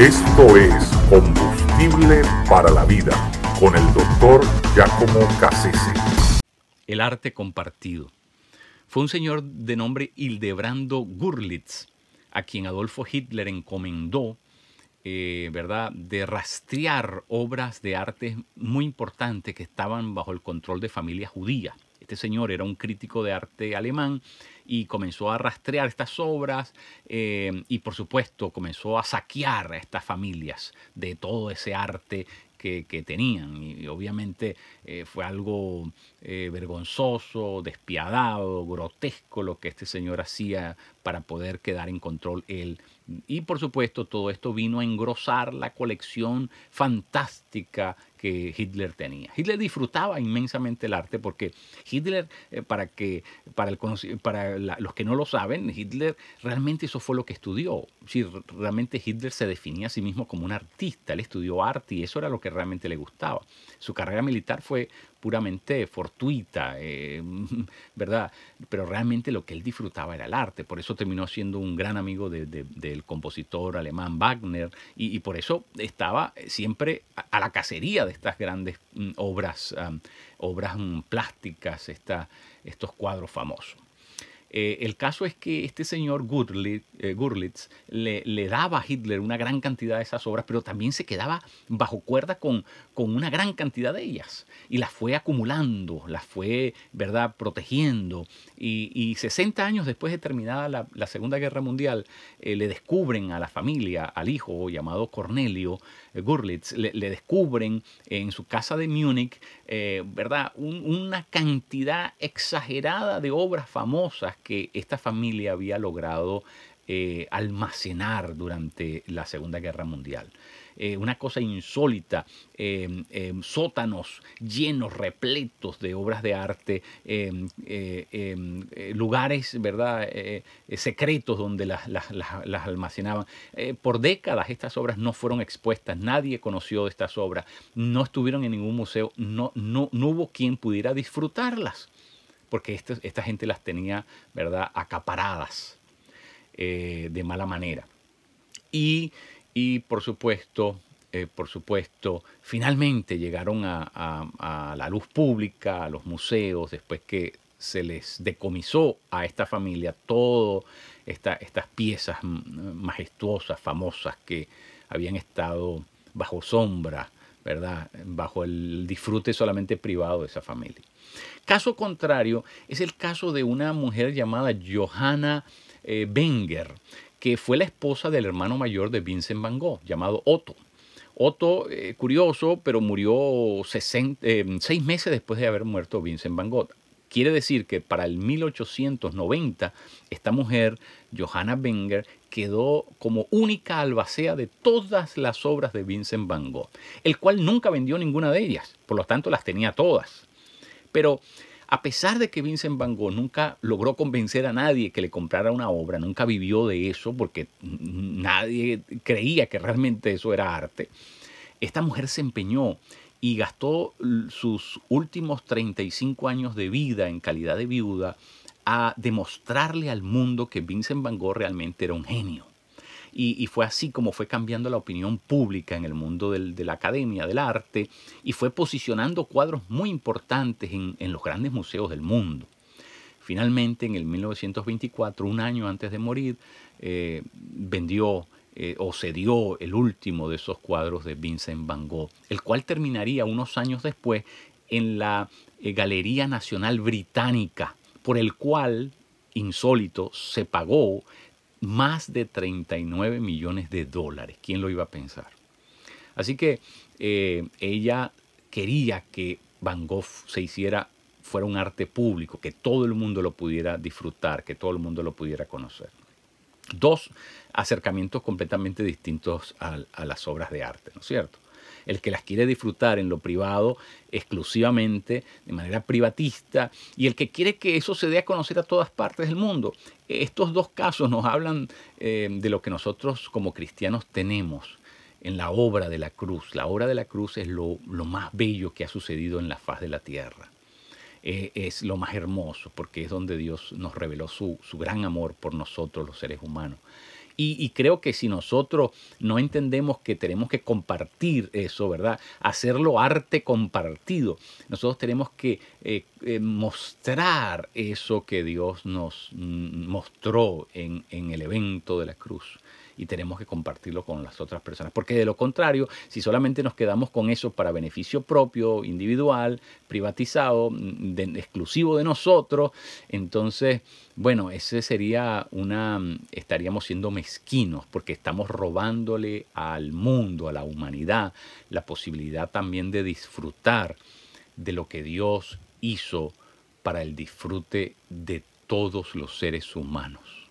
Esto es Combustible para la Vida con el doctor Giacomo Cassese. El arte compartido. Fue un señor de nombre Hildebrando Gurlitz, a quien Adolfo Hitler encomendó eh, ¿verdad?, de rastrear obras de arte muy importantes que estaban bajo el control de familias judías. Este señor era un crítico de arte alemán y comenzó a rastrear estas obras eh, y por supuesto comenzó a saquear a estas familias de todo ese arte que, tenían. Y, obviamente eh, fue algo eh, vergonzoso, despiadado, grotesco lo que este señor hacía para poder quedar en control él. Y por supuesto todo esto vino a engrosar la colección fantástica que Hitler tenía. Hitler disfrutaba inmensamente el arte porque Hitler, eh, para, que, para, los que no lo saben, Hitler realmente eso fue lo que estudió. Realmente Hitler se definía a sí mismo como un artista, él estudió arte y eso era lo que realmente le gustaba. Su carrera militar fue puramente fortuita, eh, ¿verdad? Pero realmente lo que él disfrutaba era el arte, por eso terminó siendo un gran amigo del compositor alemán Wagner y, por eso estaba siempre a, la cacería de estas grandes mm, obras, obras mm, plásticas, estos cuadros famosos. Eh, el caso es que este señor eh, Gurlitz, le, daba a Hitler una gran cantidad de esas obras, pero también se quedaba bajo cuerda con, con una gran cantidad de ellas y las fue acumulando, las fue, ¿verdad?, protegiendo. Y, 60 años después de terminada la, Segunda Guerra Mundial, eh, le descubren a la familia, al hijo llamado Cornelio Gurlitz, le, descubren en su casa de Múnich, ¿verdad?, una cantidad exagerada de obras famosas que esta familia había logrado eh, almacenar durante la Segunda Guerra Mundial. Eh, una cosa insólita, em, em, sótanos llenos, repletos de obras de arte, em, eh, lugares, ¿verdad?, secretos donde las, almacenaban. por décadas estas obras no fueron expuestas, nadie conoció estas obras, no estuvieron en ningún museo, no, no, no hubo quien pudiera disfrutarlas porque esta, gente las tenía, ¿verdad?, acaparadas eh, de mala manera. Y, por supuesto, eh, por supuesto, finalmente llegaron a, la luz pública, a los museos, después que se les decomisó a esta familia todas estas piezas majestuosas, famosas, que habían estado bajo sombra, ¿verdad? Bajo el disfrute solamente privado de esa familia. Caso contrario es el caso de una mujer llamada Johanna eh, Wenger, que fue la esposa del hermano mayor de Vincent Van Gogh, llamado Otto. Otto, eh, curioso, pero murió eh, seis meses después de haber muerto Vincent Van Gogh. Quiere decir que para el 1890 esta mujer, Johanna Wenger, quedó como única albacea de todas las obras de Vincent Van Gogh, el cual nunca vendió ninguna de ellas, por lo tanto las tenía todas. Pero a pesar de que Vincent Van Gogh nunca logró convencer a nadie que le comprara una obra, nunca vivió de eso porque nadie creía que realmente eso era arte, esta mujer se empeñó y gastó sus últimos 35 años de vida en calidad de viuda a demostrarle al mundo que Vincent Van Gogh realmente era un genio. Y, fue así como fue cambiando la opinión pública en el mundo de la academia, del arte, y fue posicionando cuadros muy importantes en, los grandes museos del mundo. Finalmente, en el 1924, un año antes de morir, eh, vendió eh, o cedió el último de esos cuadros de Vincent Van Gogh, el cual terminaría unos años después en la eh, Galería Nacional Británica, por el cual, insólito, se pagó más de 39 millones de dólares. ¿Quién lo iba a pensar? Así que eh, ella quería que Van Gogh se hiciera, fuera un arte público, que todo el mundo lo pudiera disfrutar, que todo el mundo lo pudiera conocer. Dos acercamientos completamente distintos a las obras de arte, ¿no es cierto? El que las quiere disfrutar en lo privado exclusivamente, de manera privatista, y el que quiere que eso se dé a conocer a todas partes del mundo. Estos dos casos nos hablan eh, de lo que nosotros como cristianos tenemos en la obra de la cruz. La obra de la cruz es lo, más bello que ha sucedido en la faz de la tierra. Eh, es lo más hermoso porque es donde Dios nos reveló su, su gran amor por nosotros los seres humanos Y, creo que si nosotros no entendemos que tenemos que compartir eso, ¿verdad? Hacerlo arte compartido. Nosotros tenemos que eh, eh, mostrar eso que Dios nos mm, mostró en, en el evento de la cruz y tenemos que compartirlo con las otras personas. Porque de lo contrario, si solamente nos quedamos con eso para beneficio propio, individual, privatizado, mm, exclusivo de nosotros, entonces, bueno, ese sería una, estaríamos siendo mezquinos porque estamos robándole al mundo, a la humanidad, la posibilidad también de disfrutar de lo que Dios hizo para el disfrute de todos los seres humanos.